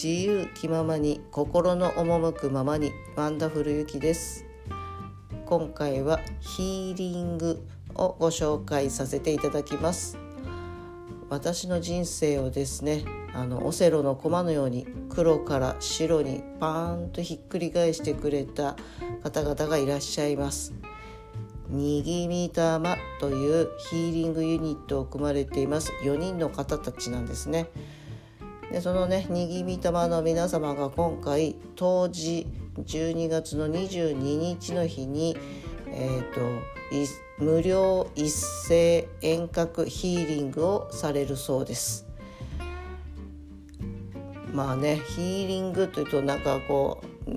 自由気ままに心の赴くままにワンダフルゆきです。今回はヒーリングをご紹介させていただきます。私の人生をですねあのオセロの駒のように黒から白にパーンとひっくり返してくれた方々がいらっしゃいます。にぎみたまというヒーリングユニットを組まれています。4人の方たちなんですね。でそのねにぎみたまの皆様が今回当時12月の22日の日に、えーと、無料一斉遠隔ヒーリングをされるそうです。まあねヒーリングというとなんかこう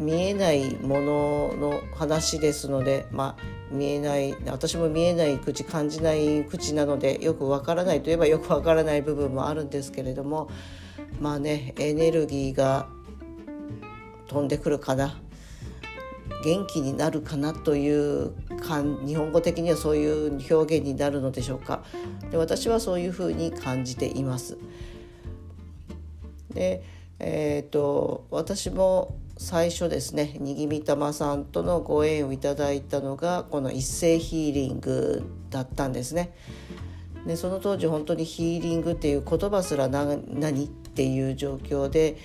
見えないものの話ですので、まあ、見えない私も見えない口感じない口なのでよくわからないといえばよくわからない部分もあるんですけれどもまあねエネルギーが飛んでくるかな元気になるかなという日本語的にはそういう表現になるのでしょうかで私はそういうふうに感じています。でえーと私も最初ですねにぎみたまさんとのご縁をいただいたのがこの一斉ヒーリングだったんですね。でその当時本当にヒーリングっていう言葉すら何っていう状況で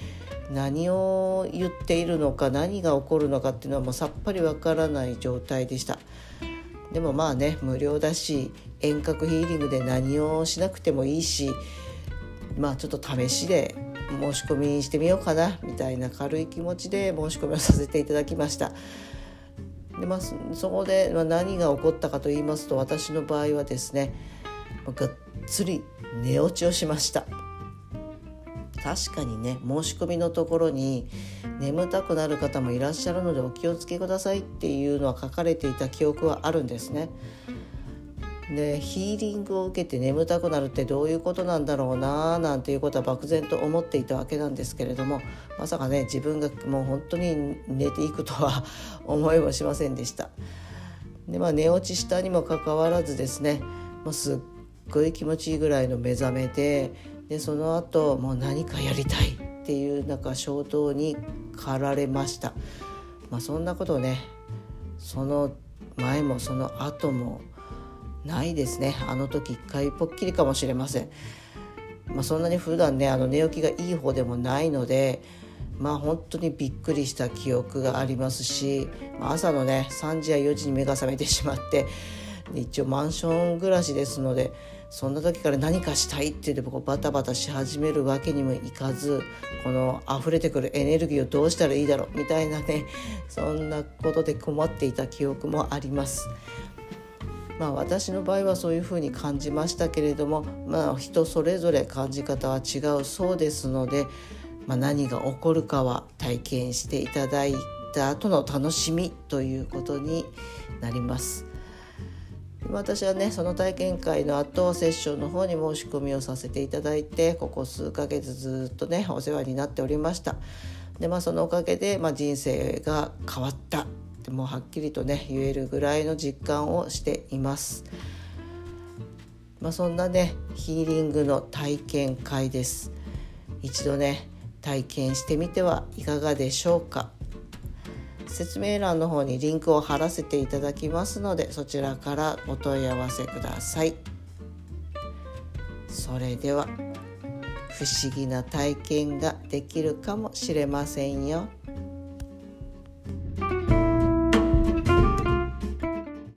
何を言っているのか何が起こるのかっていうのはもうさっぱりわからない状態でした。でもまあね無料だし遠隔ヒーリングで何をしなくてもいいしまあちょっと試しで申し込みしてみようかなみたいな軽い気持ちで申し込みをさせていただきました。でまあ、そこで何が起こったかと言いますと私の場合はですねがっつり寝落ちをしました確かにね申し込みのところに眠たくなる方もいらっしゃるのでお気をつけくださいっていうのは書かれていた記憶はあるんですね。でヒーリングを受けて眠たくなるってどういうことなんだろうななんていうことは漠然と思っていたわけなんですけれどもまさかね自分がもう本当に寝ていくとは 思いもしませんでした。でまあ寝落ちしたにもかかわらずですねもうすっごい気持ちいいぐらいの目覚めででその後もう何かやりたいっていうなんか衝動に駆られました。まあ、そんなことをねその前もその後もないですねあの時一回ぽっきりかもしれません、まあ、そんなに普段ねあの寝起きがいい方でもないのでまあ本当にびっくりした記憶がありますしま朝のね3時や4時に目が覚めてしまって一応マンション暮らしですのでそんな時から何かしたいって言ってこうバタバタし始めるわけにもいかずこの溢れてくるエネルギーをどうしたらいいだろうみたいなねそんなことで困っていた記憶もあります。まあ、私の場合はそういうふうに感じましたけれども、まあ、人それぞれ感じ方は違うそうですので、まあ、何が起こるかは体験していただいた後の楽しみということになります。私はねその体験会の後セッションの方に申し込みをさせていただいてここ数ヶ月ずっとねお世話になっておりましたでまあそのおかげで、まあ、人生が変わったってもうはっきりとね言えるぐらいの実感をしています。まあ、そんなねヒーリングの体験会です。一度ね体験してみてはいかがでしょうか。説明欄の方にリンクを貼らせていただきますのでそちらからお問い合わせください。それでは不思議な体験ができるかもしれませんよ。